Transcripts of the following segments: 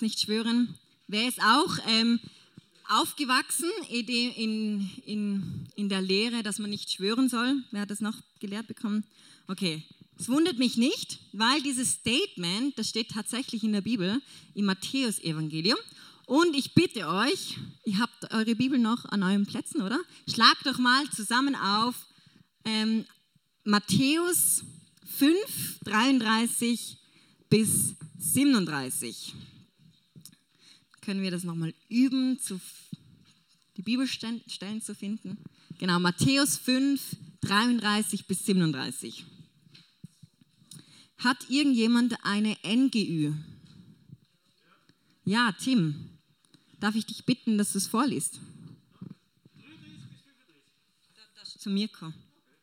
nicht schwören. Wer ist auch ähm, aufgewachsen in, in, in der Lehre, dass man nicht schwören soll? Wer hat das noch gelehrt bekommen? Okay, es wundert mich nicht, weil dieses Statement, das steht tatsächlich in der Bibel, im Matthäus-Evangelium. Und ich bitte euch, ihr habt eure Bibel noch an euren Plätzen, oder? Schlagt doch mal zusammen auf ähm, Matthäus 5, 33 bis 37. Können wir das nochmal üben, zu, die Bibelstellen zu finden? Genau, Matthäus 5, 33 bis 37. Hat irgendjemand eine NGÜ? Ja, Tim. Darf ich dich bitten, dass du es vorliest? Dass zu mir kommen,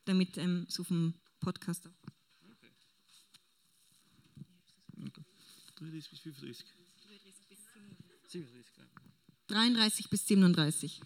damit ähm, so vom Podcast. Okay. 33 bis 35. 33 bis 37.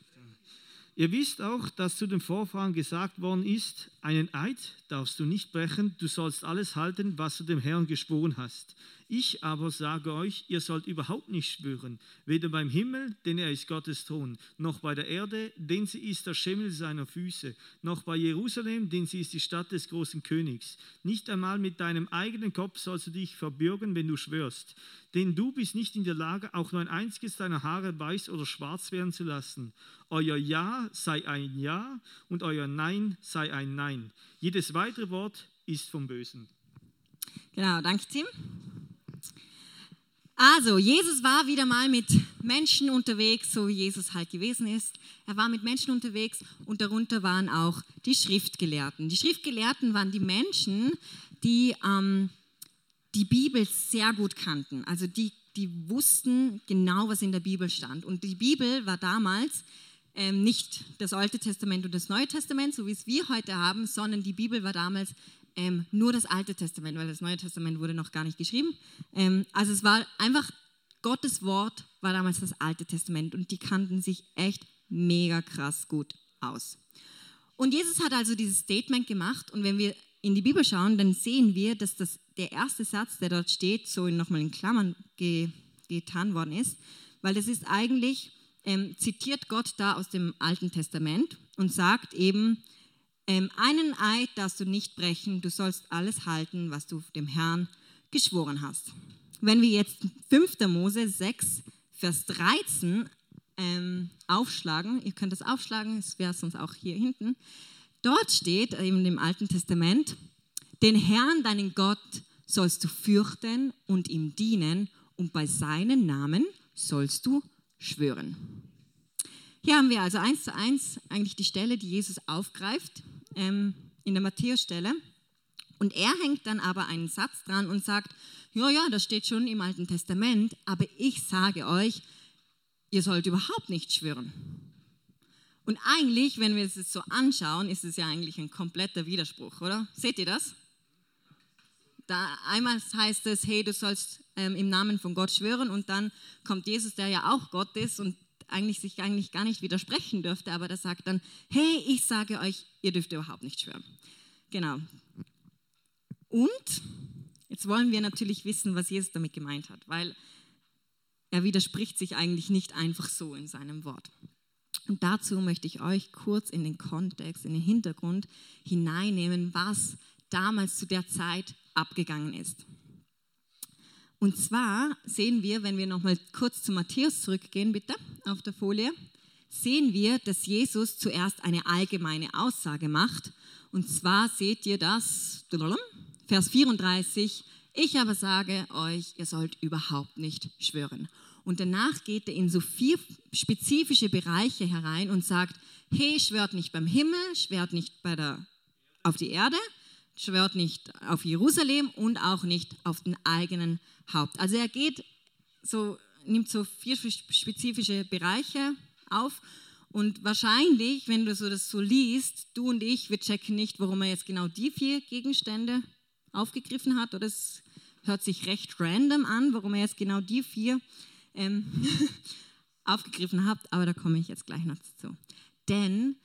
Ihr wisst auch, dass zu den Vorfahren gesagt worden ist, einen Eid darfst du nicht brechen, du sollst alles halten, was du dem Herrn geschworen hast. Ich aber sage euch, ihr sollt überhaupt nicht schwören, weder beim Himmel, denn er ist Gottes Thron, noch bei der Erde, denn sie ist der Schimmel seiner Füße, noch bei Jerusalem, denn sie ist die Stadt des großen Königs. Nicht einmal mit deinem eigenen Kopf sollst du dich verbürgen, wenn du schwörst, denn du bist nicht in der Lage, auch nur ein einziges deiner Haare weiß oder schwarz werden zu lassen. Euer Ja sei ein Ja und euer Nein sei ein Nein. Jedes weitere Wort ist vom Bösen. Genau, danke Tim. Also, Jesus war wieder mal mit Menschen unterwegs, so wie Jesus halt gewesen ist. Er war mit Menschen unterwegs und darunter waren auch die Schriftgelehrten. Die Schriftgelehrten waren die Menschen, die ähm, die Bibel sehr gut kannten. Also die, die wussten genau, was in der Bibel stand. Und die Bibel war damals ähm, nicht das Alte Testament und das Neue Testament, so wie es wir heute haben, sondern die Bibel war damals ähm, nur das Alte Testament, weil das Neue Testament wurde noch gar nicht geschrieben. Ähm, also es war einfach, Gottes Wort war damals das Alte Testament und die kannten sich echt mega krass gut aus. Und Jesus hat also dieses Statement gemacht und wenn wir in die Bibel schauen, dann sehen wir, dass das, der erste Satz, der dort steht, so nochmal in Klammern ge, getan worden ist, weil das ist eigentlich ähm, zitiert Gott da aus dem Alten Testament und sagt eben, ähm, einen Eid darfst du nicht brechen, du sollst alles halten, was du dem Herrn geschworen hast. Wenn wir jetzt 5. Mose 6, Vers 13 ähm, aufschlagen, ihr könnt das aufschlagen, es wäre sonst auch hier hinten, dort steht eben im Alten Testament, den Herrn, deinen Gott, sollst du fürchten und ihm dienen und bei seinem Namen sollst du schwören. Hier haben wir also eins zu eins eigentlich die Stelle, die Jesus aufgreift ähm, in der Matthäus-Stelle. Und er hängt dann aber einen Satz dran und sagt, ja, ja, das steht schon im Alten Testament, aber ich sage euch, ihr sollt überhaupt nicht schwören. Und eigentlich, wenn wir es so anschauen, ist es ja eigentlich ein kompletter Widerspruch, oder? Seht ihr das? Da einmal heißt es, hey, du sollst ähm, im Namen von Gott schwören und dann kommt Jesus, der ja auch Gott ist und eigentlich sich eigentlich gar nicht widersprechen dürfte, aber der sagt dann, hey, ich sage euch, ihr dürft überhaupt nicht schwören. Genau. Und jetzt wollen wir natürlich wissen, was Jesus damit gemeint hat, weil er widerspricht sich eigentlich nicht einfach so in seinem Wort. Und dazu möchte ich euch kurz in den Kontext, in den Hintergrund hineinnehmen, was damals zu der Zeit abgegangen ist. Und zwar sehen wir, wenn wir nochmal kurz zu Matthäus zurückgehen, bitte, auf der Folie, sehen wir, dass Jesus zuerst eine allgemeine Aussage macht. Und zwar seht ihr das, Vers 34, ich aber sage euch, ihr sollt überhaupt nicht schwören. Und danach geht er in so vier spezifische Bereiche herein und sagt, hey, schwört nicht beim Himmel, schwört nicht bei der, auf die Erde, schwört nicht auf Jerusalem und auch nicht auf den eigenen Haupt. Also er geht so, nimmt so vier spezifische Bereiche auf. Und wahrscheinlich, wenn du so das so liest, du und ich, wir checken nicht, warum er jetzt genau die vier Gegenstände aufgegriffen hat. Oder es hört sich recht random an, warum er jetzt genau die vier ähm, aufgegriffen habt, aber da komme ich jetzt gleich noch dazu. Denn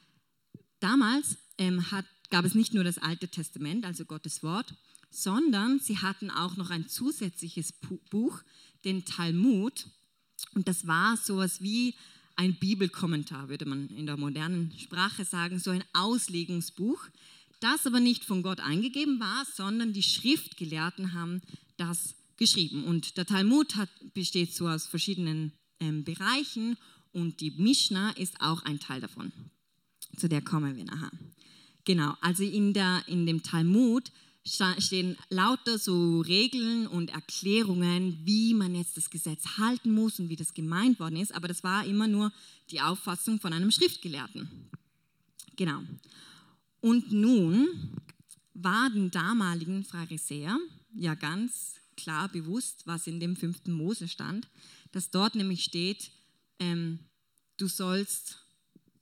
damals ähm, hat, gab es nicht nur das Alte Testament, also Gottes Wort, sondern sie hatten auch noch ein zusätzliches Buch, den Talmud. Und das war sowas wie ein Bibelkommentar, würde man in der modernen Sprache sagen, so ein Auslegungsbuch, das aber nicht von Gott eingegeben war, sondern die Schriftgelehrten haben das geschrieben. Und der Talmud hat, besteht so aus verschiedenen ähm, Bereichen und die Mishnah ist auch ein Teil davon. Zu der kommen wir nachher. Genau, also in, der, in dem Talmud stehen lauter so Regeln und Erklärungen, wie man jetzt das Gesetz halten muss und wie das gemeint worden ist, aber das war immer nur die Auffassung von einem Schriftgelehrten. Genau. Und nun war den damaligen Pharisäer ja ganz klar bewusst, was in dem fünften Mose stand, dass dort nämlich steht, ähm, du sollst,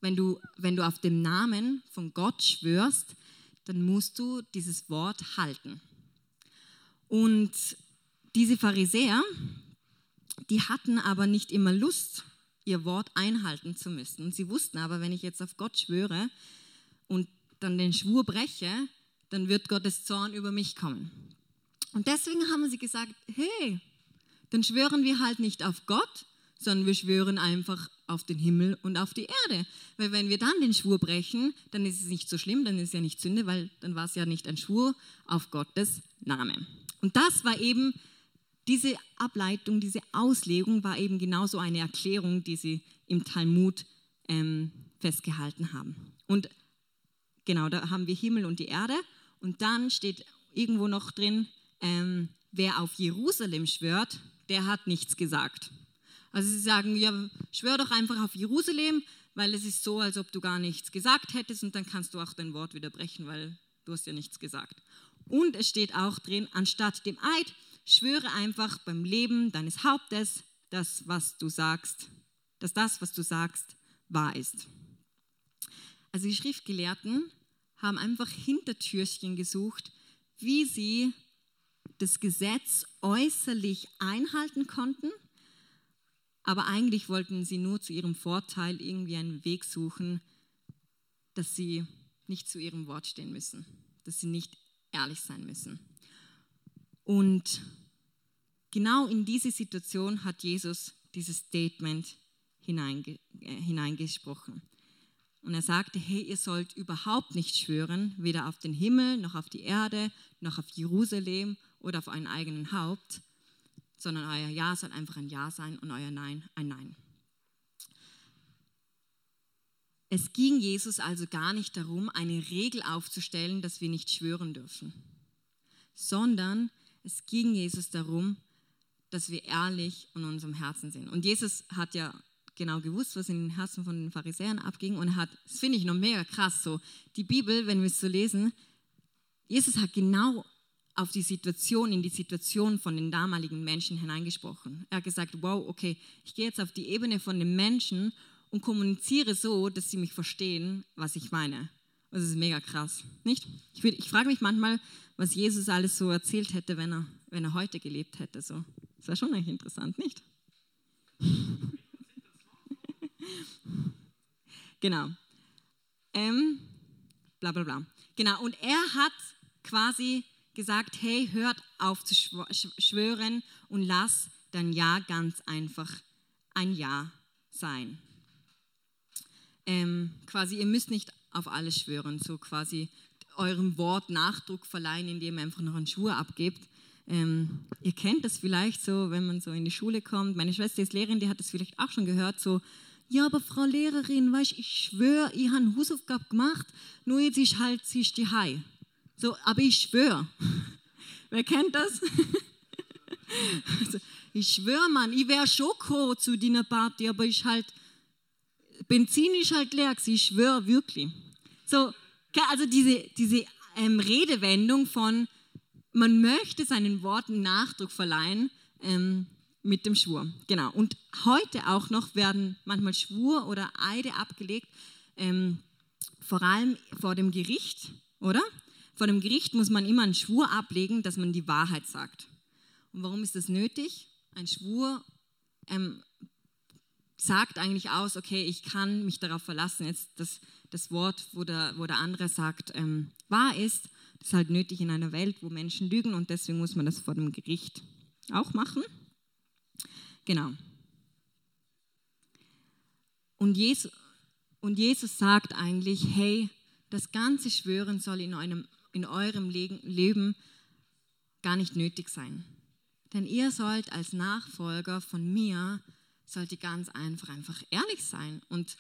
wenn du, wenn du auf dem Namen von Gott schwörst, dann musst du dieses Wort halten. Und diese Pharisäer, die hatten aber nicht immer Lust, ihr Wort einhalten zu müssen. Sie wussten aber, wenn ich jetzt auf Gott schwöre und dann den Schwur breche, dann wird Gottes Zorn über mich kommen. Und deswegen haben sie gesagt, hey, dann schwören wir halt nicht auf Gott, sondern wir schwören einfach auf den Himmel und auf die Erde. Weil wenn wir dann den Schwur brechen, dann ist es nicht so schlimm, dann ist es ja nicht Sünde, weil dann war es ja nicht ein Schwur auf Gottes Name. Und das war eben diese Ableitung, diese Auslegung war eben genauso eine Erklärung, die sie im Talmud ähm, festgehalten haben. Und genau, da haben wir Himmel und die Erde. Und dann steht irgendwo noch drin, ähm, wer auf Jerusalem schwört, der hat nichts gesagt. Also sie sagen, ja, schwör doch einfach auf Jerusalem, weil es ist so, als ob du gar nichts gesagt hättest und dann kannst du auch dein Wort wieder brechen, weil du hast ja nichts gesagt. Und es steht auch drin, anstatt dem Eid, schwöre einfach beim Leben deines Hauptes, das, was du sagst, dass das, was du sagst, wahr ist. Also die Schriftgelehrten haben einfach Hintertürchen gesucht, wie sie das Gesetz äußerlich einhalten konnten aber eigentlich wollten sie nur zu ihrem Vorteil irgendwie einen Weg suchen, dass sie nicht zu ihrem Wort stehen müssen, dass sie nicht ehrlich sein müssen. Und genau in diese Situation hat Jesus dieses Statement hineinge äh, hineingesprochen. Und er sagte, hey, ihr sollt überhaupt nicht schwören, weder auf den Himmel, noch auf die Erde, noch auf Jerusalem oder auf euren eigenen Haupt, sondern euer Ja soll einfach ein Ja sein und euer Nein ein Nein. Es ging Jesus also gar nicht darum, eine Regel aufzustellen, dass wir nicht schwören dürfen, sondern es ging Jesus darum, dass wir ehrlich in unserem Herzen sind. Und Jesus hat ja genau gewusst, was in den Herzen von den Pharisäern abging und hat, das finde ich noch mega krass so, die Bibel, wenn wir es so lesen, Jesus hat genau auf die Situation, in die Situation von den damaligen Menschen hineingesprochen. Er hat gesagt, wow, okay, ich gehe jetzt auf die Ebene von den Menschen und kommuniziere so, dass sie mich verstehen, was ich meine. Das ist mega krass, nicht? Ich, ich frage mich manchmal, was Jesus alles so erzählt hätte, wenn er, wenn er heute gelebt hätte. So. Das wäre schon eigentlich interessant, nicht? genau. Ähm, bla bla bla. Genau, und er hat quasi gesagt, hey, hört auf zu schwören und lass dein Ja ganz einfach ein Ja sein. Ähm, quasi, ihr müsst nicht auf alles schwören, so quasi eurem Wort Nachdruck verleihen, indem ihr einfach noch einen Schwur abgebt. Ähm, ihr kennt das vielleicht so, wenn man so in die Schule kommt. Meine Schwester ist Lehrerin, die hat das vielleicht auch schon gehört, so, ja, aber Frau Lehrerin, weißt, ich schwöre, ich habe Hausaufgabe gemacht, nur jetzt ist halt, sie ist die Hai. So, aber ich schwöre. Wer kennt das? also, ich schwöre, Mann, ich wäre gekommen zu deiner Party, aber ich halt, Benzin ist halt leer, ich schwöre wirklich. So, also diese, diese ähm, Redewendung von, man möchte seinen Worten Nachdruck verleihen ähm, mit dem Schwur. Genau. Und heute auch noch werden manchmal Schwur oder Eide abgelegt, ähm, vor allem vor dem Gericht, oder? Vor dem Gericht muss man immer einen Schwur ablegen, dass man die Wahrheit sagt. Und warum ist das nötig? Ein Schwur ähm, sagt eigentlich aus, okay, ich kann mich darauf verlassen, jetzt dass das Wort, wo der, wo der andere sagt, ähm, wahr ist. Das ist halt nötig in einer Welt, wo Menschen lügen und deswegen muss man das vor dem Gericht auch machen. Genau. Und Jesus, und Jesus sagt eigentlich, hey, das ganze Schwören soll in, einem, in eurem Leben gar nicht nötig sein. Denn ihr sollt als Nachfolger von mir, sollt ihr ganz einfach, einfach ehrlich sein. Und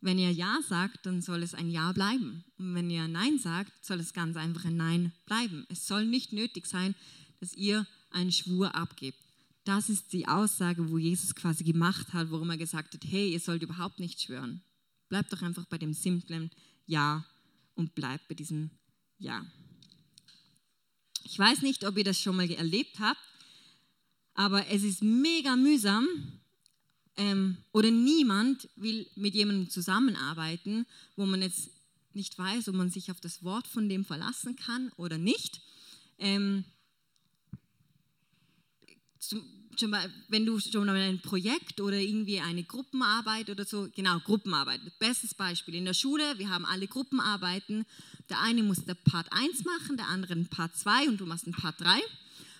wenn ihr Ja sagt, dann soll es ein Ja bleiben. Und wenn ihr Nein sagt, soll es ganz einfach ein Nein bleiben. Es soll nicht nötig sein, dass ihr einen Schwur abgebt. Das ist die Aussage, wo Jesus quasi gemacht hat, worum er gesagt hat, hey, ihr sollt überhaupt nicht schwören. Bleibt doch einfach bei dem simplen Ja und bleibt bei diesem Ja. Ich weiß nicht, ob ihr das schon mal erlebt habt, aber es ist mega mühsam ähm, oder niemand will mit jemandem zusammenarbeiten, wo man jetzt nicht weiß, ob man sich auf das Wort von dem verlassen kann oder nicht. Ähm, zum, schon mal, wenn du schon mal ein Projekt oder irgendwie eine Gruppenarbeit oder so, genau, Gruppenarbeit, bestes Beispiel. In der Schule, wir haben alle Gruppenarbeiten. Der eine muss der Part 1 machen, der andere ein Part 2 und du machst ein Part 3.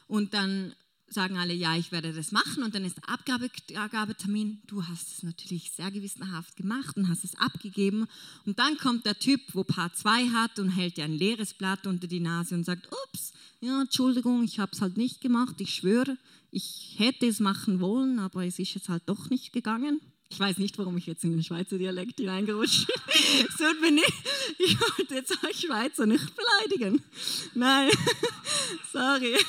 Und dann sagen alle, ja, ich werde das machen und dann ist Abgabetermin. Du hast es natürlich sehr gewissenhaft gemacht und hast es abgegeben. Und dann kommt der Typ, wo Part 2 hat und hält dir ein leeres Blatt unter die Nase und sagt, ups, ja, Entschuldigung, ich habe es halt nicht gemacht, ich schwöre, ich hätte es machen wollen, aber es ist jetzt halt doch nicht gegangen. Ich weiß nicht, warum ich jetzt in den Schweizer Dialekt hineingerutscht bin. Es tut mir nicht. Ich wollte jetzt euch Schweizer nicht beleidigen. Nein, sorry.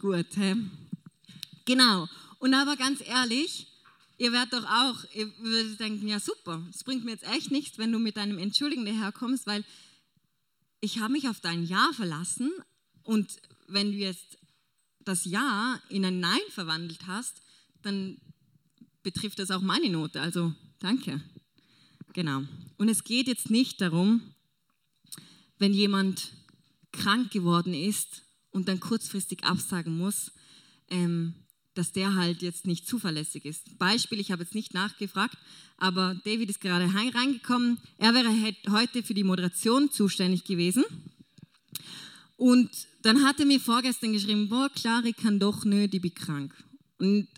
Gut, hä? Genau. Und aber ganz ehrlich, ihr werdet doch auch, ihr würdet denken, ja super, es bringt mir jetzt echt nichts, wenn du mit deinem Entschuldigen daherkommst, weil ich habe mich auf dein Ja verlassen und wenn du jetzt das Ja in ein Nein verwandelt hast, dann betrifft das auch meine Note. Also danke. Genau. Und es geht jetzt nicht darum, wenn jemand krank geworden ist und dann kurzfristig absagen muss, ähm, dass der halt jetzt nicht zuverlässig ist. Beispiel, ich habe jetzt nicht nachgefragt, aber David ist gerade reingekommen. Er wäre heute für die Moderation zuständig gewesen. Und dann hat er mir vorgestern geschrieben, boah, Clary kann doch nö, die bin krank. Und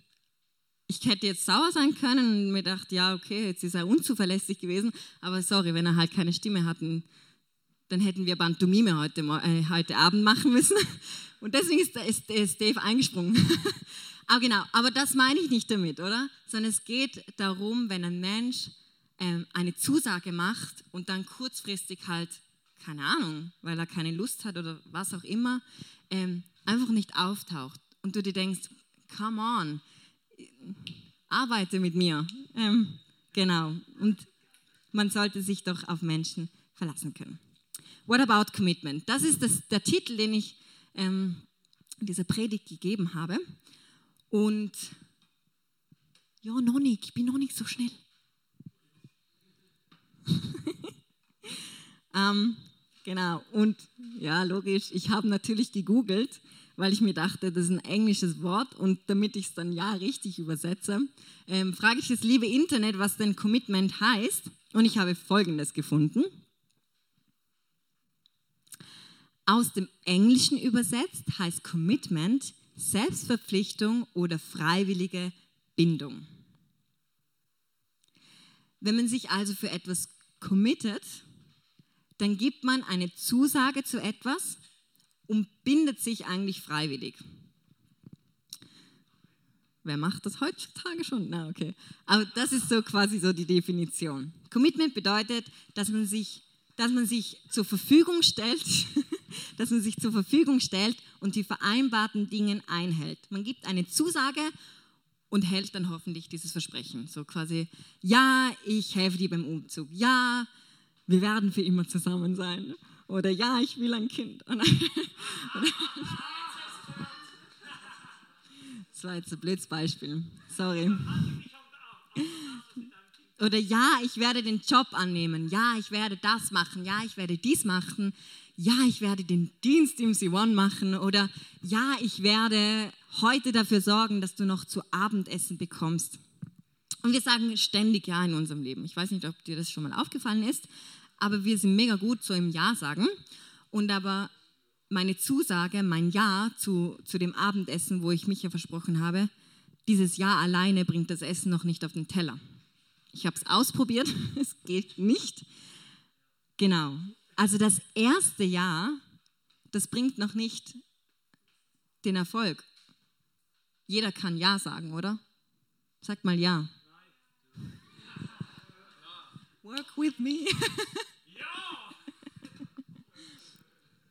ich hätte jetzt sauer sein können und mir gedacht, ja, okay, jetzt ist er unzuverlässig gewesen, aber sorry, wenn er halt keine Stimme hat, dann hätten wir Pantomime heute, äh, heute Abend machen müssen. Und deswegen ist, ist, ist Dave eingesprungen. aber genau, aber das meine ich nicht damit, oder? Sondern es geht darum, wenn ein Mensch ähm, eine Zusage macht und dann kurzfristig halt, keine Ahnung, weil er keine Lust hat oder was auch immer, ähm, einfach nicht auftaucht. Und du dir denkst, come on, arbeite mit mir. Ähm, genau. Und man sollte sich doch auf Menschen verlassen können. What about commitment? Das ist das, der Titel, den ich ähm, dieser Predigt gegeben habe. Und ja, noch nicht, ich bin noch nicht so schnell. ähm, genau, und ja, logisch, ich habe natürlich gegoogelt, weil ich mir dachte, das ist ein englisches Wort und damit ich es dann ja richtig übersetze, ähm, frage ich das liebe Internet, was denn Commitment heißt. Und ich habe Folgendes gefunden. Aus dem Englischen übersetzt heißt Commitment Selbstverpflichtung oder freiwillige Bindung. Wenn man sich also für etwas committet, dann gibt man eine Zusage zu etwas und bindet sich eigentlich freiwillig. Wer macht das heutzutage schon? Na, okay. Aber das ist so quasi so die Definition. Commitment bedeutet, dass man sich, dass man sich zur Verfügung stellt dass man sich zur Verfügung stellt und die vereinbarten Dinge einhält. Man gibt eine Zusage und hält dann hoffentlich dieses Versprechen. So quasi, ja, ich helfe dir beim Umzug. Ja, wir werden für immer zusammen sein. Oder ja, ich will ein Kind. Das war jetzt ein blödes Beispiel. Sorry. Oder ja, ich werde den Job annehmen. Ja, ich werde das machen. Ja, ich werde dies machen ja, ich werde den Dienst im C1 machen oder ja, ich werde heute dafür sorgen, dass du noch zu Abendessen bekommst. Und wir sagen ständig Ja in unserem Leben. Ich weiß nicht, ob dir das schon mal aufgefallen ist, aber wir sind mega gut so im Ja sagen. und aber meine Zusage, mein Ja zu, zu dem Abendessen, wo ich mich ja versprochen habe, dieses Ja alleine bringt das Essen noch nicht auf den Teller. Ich habe es ausprobiert, es geht nicht. Genau. Also das erste Ja, das bringt noch nicht den Erfolg. Jeder kann Ja sagen, oder? Sagt mal Ja. Work with me.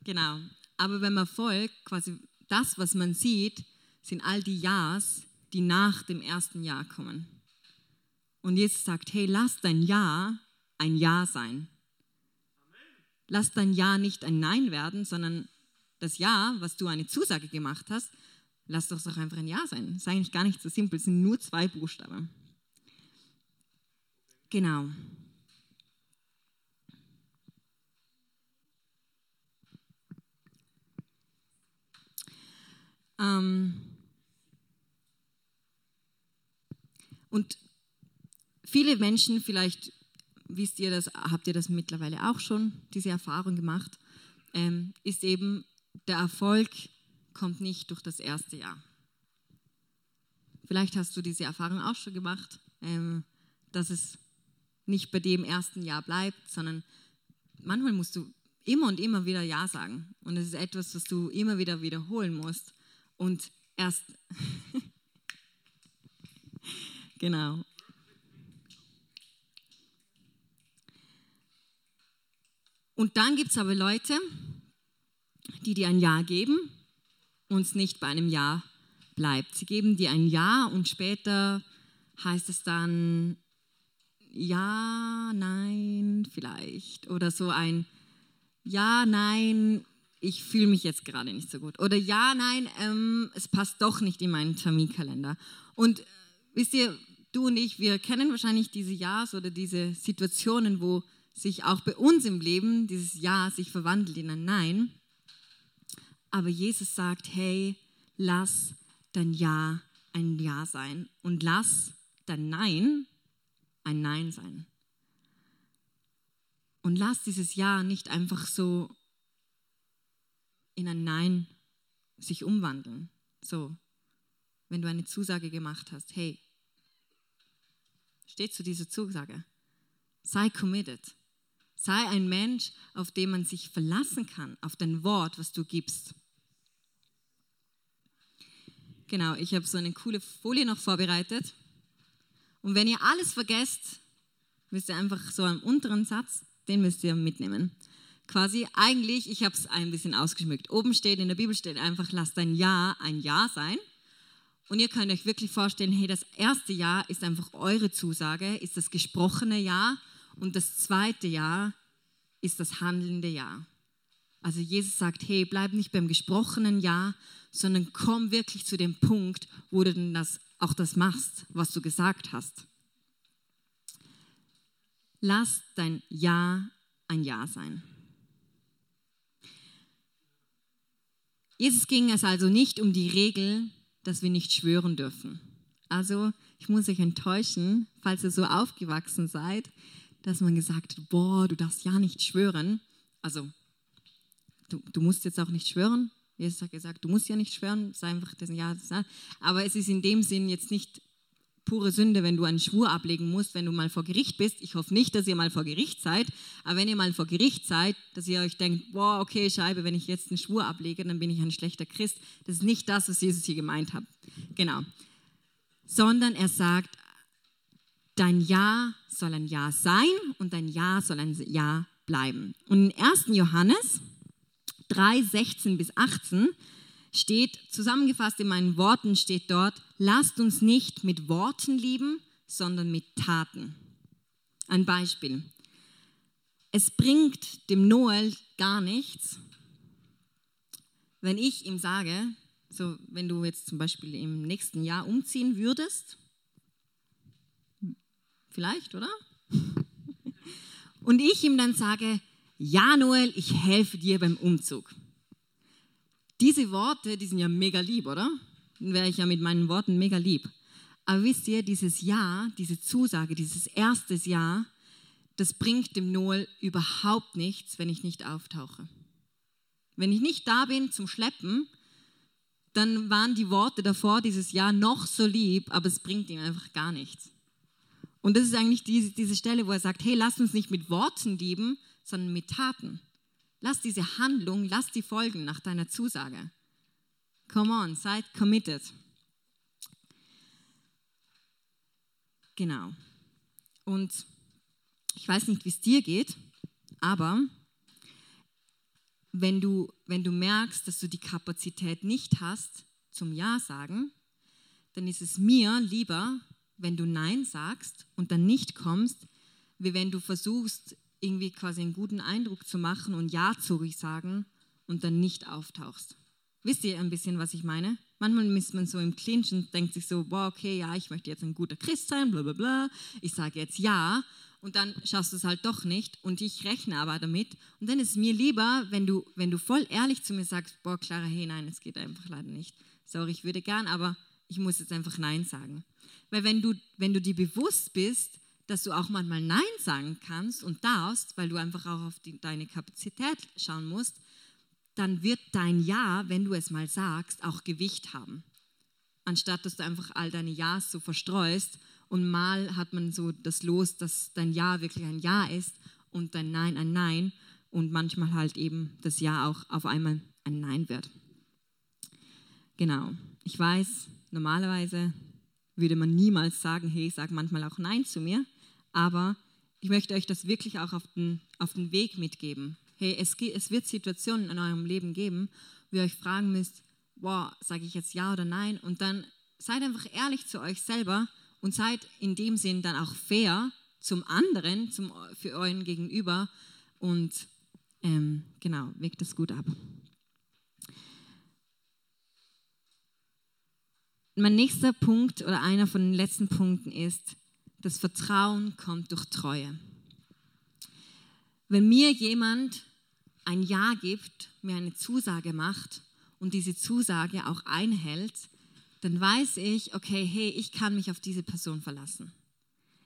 genau. Aber beim Erfolg, quasi das, was man sieht, sind all die Ja's, die nach dem ersten Jahr kommen. Und Jesus sagt, hey, lass dein Ja ein Ja sein. Lass dein Ja nicht ein Nein werden, sondern das Ja, was du eine Zusage gemacht hast, lass doch doch einfach ein Ja sein. Das ist eigentlich gar nicht so simpel, es sind nur zwei Buchstaben. Genau. Ähm und viele Menschen, vielleicht wisst ihr das, habt ihr das mittlerweile auch schon, diese Erfahrung gemacht, ähm, ist eben, der Erfolg kommt nicht durch das erste Jahr. Vielleicht hast du diese Erfahrung auch schon gemacht, ähm, dass es nicht bei dem ersten Jahr bleibt, sondern manchmal musst du immer und immer wieder Ja sagen. Und es ist etwas, was du immer wieder wiederholen musst. Und erst, genau. Und dann gibt es aber Leute, die dir ein Ja geben und es nicht bei einem Ja bleibt. Sie geben dir ein Ja und später heißt es dann Ja, nein, vielleicht. Oder so ein Ja, nein, ich fühle mich jetzt gerade nicht so gut. Oder ja, nein, ähm, es passt doch nicht in meinen Terminkalender. Und äh, wisst ihr, du und ich, wir kennen wahrscheinlich diese Ja's oder diese Situationen, wo sich auch bei uns im Leben dieses Ja sich verwandelt in ein Nein. Aber Jesus sagt, hey, lass dein Ja ein Ja sein und lass dein Nein ein Nein sein. Und lass dieses Ja nicht einfach so in ein Nein sich umwandeln. So, wenn du eine Zusage gemacht hast, hey, steh zu dieser Zusage. Sei committed. Sei ein Mensch, auf den man sich verlassen kann, auf dein Wort, was du gibst. Genau, ich habe so eine coole Folie noch vorbereitet. Und wenn ihr alles vergesst, müsst ihr einfach so am unteren Satz, den müsst ihr mitnehmen quasi eigentlich, ich habe es ein bisschen ausgeschmückt. Oben steht, in der Bibel steht einfach, lasst dein Ja ein Ja sein. Und ihr könnt euch wirklich vorstellen, hey, das erste Ja ist einfach eure Zusage, ist das gesprochene Ja. Und das zweite Ja ist das handelnde Ja. Also Jesus sagt, hey, bleib nicht beim gesprochenen Ja, sondern komm wirklich zu dem Punkt, wo du denn das, auch das machst, was du gesagt hast. Lass dein Ja ein Ja sein. Jesus ging es also nicht um die Regel, dass wir nicht schwören dürfen. Also ich muss euch enttäuschen, falls ihr so aufgewachsen seid, dass man gesagt hat, boah, du darfst ja nicht schwören. Also du, du musst jetzt auch nicht schwören. Jesus hat gesagt, du musst ja nicht schwören, sei einfach das Ja. Aber es ist in dem Sinn jetzt nicht pure Sünde, wenn du einen Schwur ablegen musst, wenn du mal vor Gericht bist. Ich hoffe nicht, dass ihr mal vor Gericht seid, aber wenn ihr mal vor Gericht seid, dass ihr euch denkt, boah, okay, Scheibe, wenn ich jetzt einen Schwur ablege, dann bin ich ein schlechter Christ. Das ist nicht das, was Jesus hier gemeint hat. Genau. Sondern er sagt, dein Ja soll ein Ja sein und dein Ja soll ein Ja bleiben. Und in 1. Johannes 3, 16 bis 18 steht, zusammengefasst in meinen Worten steht dort, lasst uns nicht mit Worten lieben, sondern mit Taten. Ein Beispiel. Es bringt dem Noel gar nichts, wenn ich ihm sage, so wenn du jetzt zum Beispiel im nächsten Jahr umziehen würdest, vielleicht, oder? Und ich ihm dann sage, ja Noel, ich helfe dir beim Umzug. Diese Worte, die sind ja mega lieb, oder? Dann wäre ich ja mit meinen Worten mega lieb. Aber wisst ihr, dieses Ja, diese Zusage, dieses erste Ja, das bringt dem Noel überhaupt nichts, wenn ich nicht auftauche. Wenn ich nicht da bin zum Schleppen, dann waren die Worte davor dieses Jahr noch so lieb, aber es bringt ihm einfach gar nichts. Und das ist eigentlich diese, diese Stelle, wo er sagt, hey, lass uns nicht mit Worten lieben, sondern mit Taten. Lass diese Handlung, lass die folgen nach deiner Zusage. Come on, seid committed. Genau. Und ich weiß nicht, wie es dir geht, aber wenn du, wenn du merkst, dass du die Kapazität nicht hast zum Ja sagen, dann ist es mir lieber, wenn du Nein sagst und dann nicht kommst, wie wenn du versuchst, irgendwie quasi einen guten Eindruck zu machen und Ja zu sagen und dann nicht auftauchst. Wisst ihr ein bisschen, was ich meine? Manchmal ist man so im Clinch und denkt sich so, boah, okay, ja, ich möchte jetzt ein guter Christ sein, bla bla bla. Ich sage jetzt ja und dann schaffst du es halt doch nicht und ich rechne aber damit. Und dann ist es mir lieber, wenn du, wenn du voll ehrlich zu mir sagst, boah, Clara, hey, nein, es geht einfach leider nicht. Sorry, ich würde gern, aber ich muss jetzt einfach Nein sagen. Weil wenn du, wenn du dir bewusst bist, dass du auch manchmal Nein sagen kannst und darfst, weil du einfach auch auf die, deine Kapazität schauen musst, dann wird dein Ja, wenn du es mal sagst, auch Gewicht haben. Anstatt dass du einfach all deine Ja's so verstreust und mal hat man so das Los, dass dein Ja wirklich ein Ja ist und dein Nein ein Nein und manchmal halt eben das Ja auch auf einmal ein Nein wird. Genau. Ich weiß, normalerweise würde man niemals sagen, hey, sag manchmal auch Nein zu mir, aber ich möchte euch das wirklich auch auf den, auf den Weg mitgeben. Hey, es, es wird Situationen in eurem Leben geben, wo ihr euch fragen müsst, boah, sage ich jetzt ja oder nein? Und dann seid einfach ehrlich zu euch selber und seid in dem Sinn dann auch fair zum anderen, zum, für euren Gegenüber und ähm, genau, wegt das gut ab. Mein nächster Punkt oder einer von den letzten Punkten ist, das Vertrauen kommt durch Treue. Wenn mir jemand ein Ja gibt, mir eine Zusage macht und diese Zusage auch einhält, dann weiß ich, okay, hey, ich kann mich auf diese Person verlassen.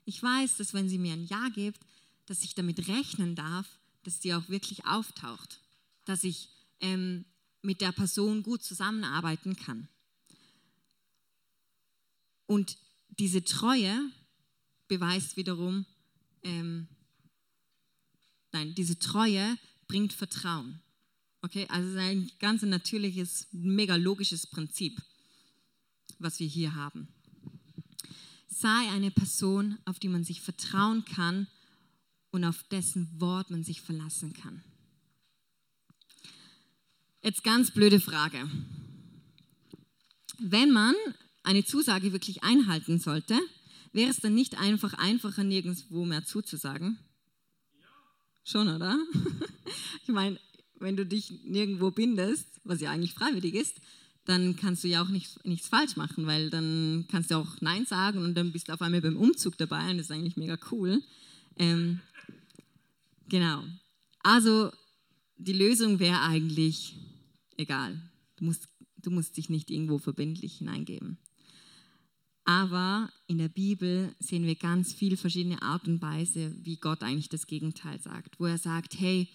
Ich weiß, dass wenn sie mir ein Ja gibt, dass ich damit rechnen darf, dass sie auch wirklich auftaucht, dass ich ähm, mit der Person gut zusammenarbeiten kann. Und diese Treue beweist wiederum, ähm, nein, diese Treue bringt Vertrauen. Okay, also ein ganz natürliches, mega logisches Prinzip was wir hier haben. Sei eine Person, auf die man sich vertrauen kann und auf dessen Wort man sich verlassen kann. Jetzt ganz blöde Frage. Wenn man eine Zusage wirklich einhalten sollte, wäre es dann nicht einfach einfacher, nirgendwo mehr zuzusagen? Ja. Schon, oder? Ich meine, wenn du dich nirgendwo bindest, was ja eigentlich freiwillig ist, dann kannst du ja auch nicht, nichts falsch machen, weil dann kannst du auch Nein sagen und dann bist du auf einmal beim Umzug dabei und das ist eigentlich mega cool. Ähm, genau. Also die Lösung wäre eigentlich egal. Du musst, du musst dich nicht irgendwo verbindlich hineingeben. Aber in der Bibel sehen wir ganz viele verschiedene Art und Weise, wie Gott eigentlich das Gegenteil sagt. Wo er sagt, hey,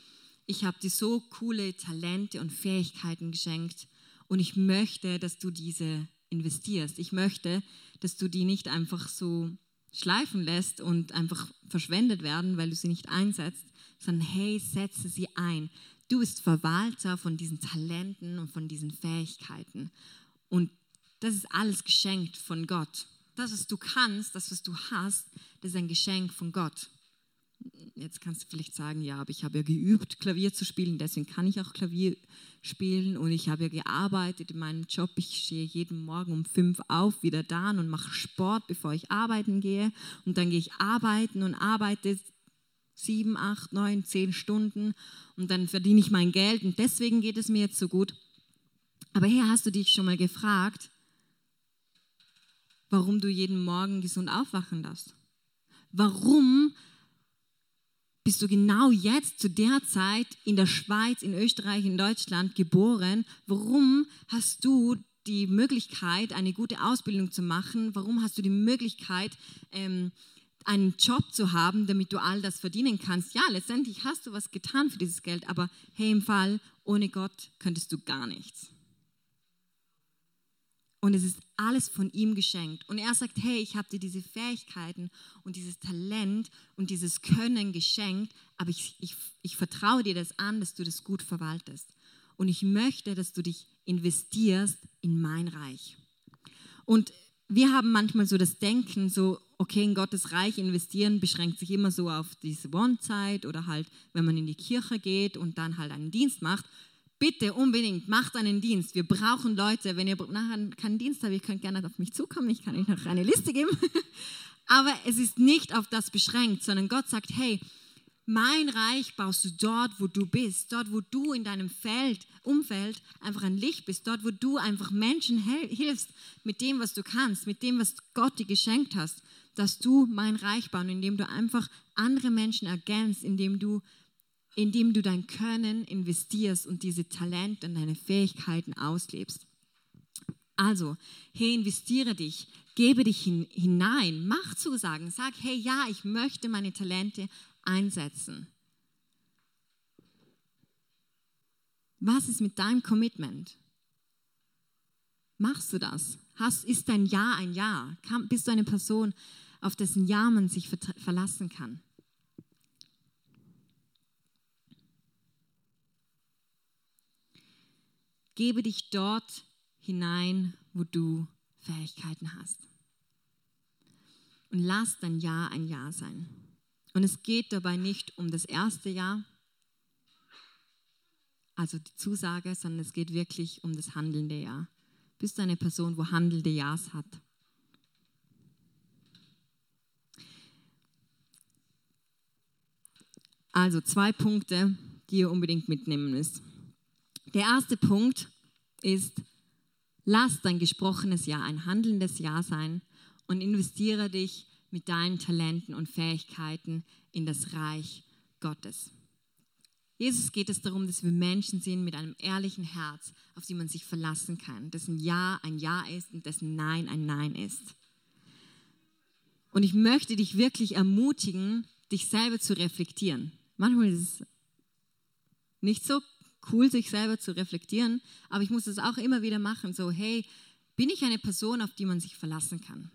ich habe dir so coole Talente und Fähigkeiten geschenkt und ich möchte, dass du diese investierst. Ich möchte, dass du die nicht einfach so schleifen lässt und einfach verschwendet werden, weil du sie nicht einsetzt, sondern hey, setze sie ein. Du bist Verwalter von diesen Talenten und von diesen Fähigkeiten. Und das ist alles geschenkt von Gott. Das, was du kannst, das, was du hast, das ist ein Geschenk von Gott. Jetzt kannst du vielleicht sagen, ja, aber ich habe ja geübt, Klavier zu spielen, deswegen kann ich auch Klavier spielen und ich habe ja gearbeitet in meinem Job. Ich stehe jeden Morgen um fünf auf, wieder da und mache Sport, bevor ich arbeiten gehe und dann gehe ich arbeiten und arbeite sieben, acht, neun, zehn Stunden und dann verdiene ich mein Geld und deswegen geht es mir jetzt so gut. Aber hier hast du dich schon mal gefragt, warum du jeden Morgen gesund aufwachen darfst? Warum bist du genau jetzt zu der Zeit in der Schweiz, in Österreich, in Deutschland geboren? Warum hast du die Möglichkeit, eine gute Ausbildung zu machen? Warum hast du die Möglichkeit, ähm, einen Job zu haben, damit du all das verdienen kannst? Ja, letztendlich hast du was getan für dieses Geld, aber hey, im Fall ohne Gott könntest du gar nichts. Und es ist alles von ihm geschenkt. Und er sagt, hey, ich habe dir diese Fähigkeiten und dieses Talent und dieses Können geschenkt, aber ich, ich, ich vertraue dir das an, dass du das gut verwaltest. Und ich möchte, dass du dich investierst in mein Reich. Und wir haben manchmal so das Denken, so, okay, in Gottes Reich investieren beschränkt sich immer so auf diese One-Zeit oder halt, wenn man in die Kirche geht und dann halt einen Dienst macht bitte unbedingt, macht einen Dienst. Wir brauchen Leute. Wenn ihr nachher keinen Dienst habt, ihr könnt gerne auf mich zukommen. Ich kann euch noch eine Liste geben. Aber es ist nicht auf das beschränkt, sondern Gott sagt, hey, mein Reich baust du dort, wo du bist, dort, wo du in deinem Feld, Umfeld einfach ein Licht bist, dort, wo du einfach Menschen hilfst mit dem, was du kannst, mit dem, was Gott dir geschenkt hast, dass du mein Reich bauen, indem du einfach andere Menschen ergänzt, indem du indem du dein Können investierst und diese Talente und deine Fähigkeiten auslebst. Also, hey, investiere dich, gebe dich hin, hinein, mach Zusagen, sag, hey, ja, ich möchte meine Talente einsetzen. Was ist mit deinem Commitment? Machst du das? Hast, ist dein Ja ein Ja? bist du eine Person, auf dessen Ja man sich verlassen kann? Gebe dich dort hinein, wo du Fähigkeiten hast. Und lass dein Ja ein Ja sein. Und es geht dabei nicht um das erste Ja, also die Zusage, sondern es geht wirklich um das handelnde Ja. Bist du eine Person, wo handelnde Ja's hat? Also zwei Punkte, die ihr unbedingt mitnehmen müsst. Der erste Punkt ist, lass dein gesprochenes Ja ein handelndes Ja sein und investiere dich mit deinen Talenten und Fähigkeiten in das Reich Gottes. Jesus geht es darum, dass wir Menschen sind mit einem ehrlichen Herz, auf die man sich verlassen kann, dessen Ja ein Ja ist und dessen Nein ein Nein ist. Und ich möchte dich wirklich ermutigen, dich selber zu reflektieren. Manchmal ist es nicht so cool, sich selber zu reflektieren, aber ich muss das auch immer wieder machen. So, hey, bin ich eine Person, auf die man sich verlassen kann?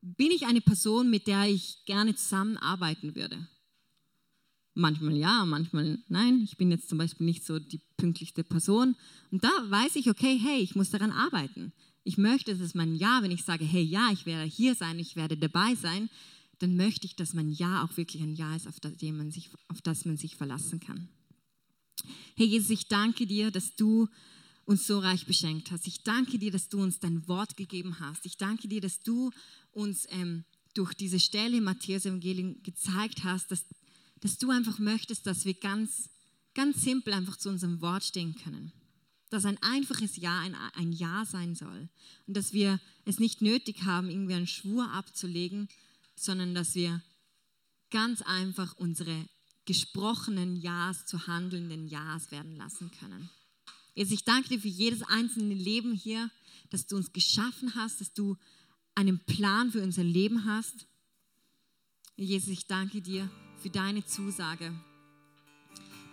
Bin ich eine Person, mit der ich gerne zusammenarbeiten würde? Manchmal ja, manchmal nein. Ich bin jetzt zum Beispiel nicht so die pünktlichste Person. Und da weiß ich, okay, hey, ich muss daran arbeiten. Ich möchte, dass mein Ja, wenn ich sage, hey, ja, ich werde hier sein, ich werde dabei sein, dann möchte ich, dass mein Ja auch wirklich ein Ja ist, auf das man sich, auf das man sich verlassen kann. Herr Jesus, ich danke dir, dass du uns so reich beschenkt hast. Ich danke dir, dass du uns dein Wort gegeben hast. Ich danke dir, dass du uns ähm, durch diese Stelle im Matthäus-Evangelium gezeigt hast, dass, dass du einfach möchtest, dass wir ganz, ganz simpel einfach zu unserem Wort stehen können. Dass ein einfaches Ja ein, ein Ja sein soll. Und dass wir es nicht nötig haben, irgendwie einen Schwur abzulegen, sondern dass wir ganz einfach unsere gesprochenen Ja's zu handelnden Ja's werden lassen können. Jesus, ich danke dir für jedes einzelne Leben hier, dass du uns geschaffen hast, dass du einen Plan für unser Leben hast. Jesus, ich danke dir für deine Zusage,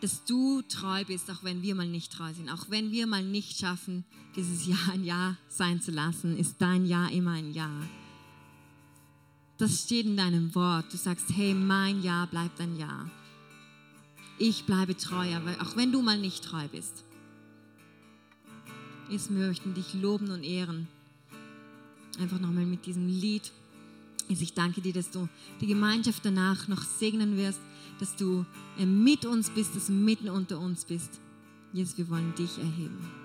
dass du treu bist, auch wenn wir mal nicht treu sind, auch wenn wir mal nicht schaffen, dieses Jahr ein Jahr sein zu lassen, ist dein Jahr immer ein Jahr. Das steht in deinem Wort. Du sagst, hey, mein Jahr bleibt ein Jahr ich bleibe treu, auch wenn du mal nicht treu bist. Wir möchten dich loben und ehren. Einfach nochmal mit diesem Lied. Ich danke dir, dass du die Gemeinschaft danach noch segnen wirst, dass du äh, mit uns bist, dass du mitten unter uns bist. Jesus, wir wollen dich erheben.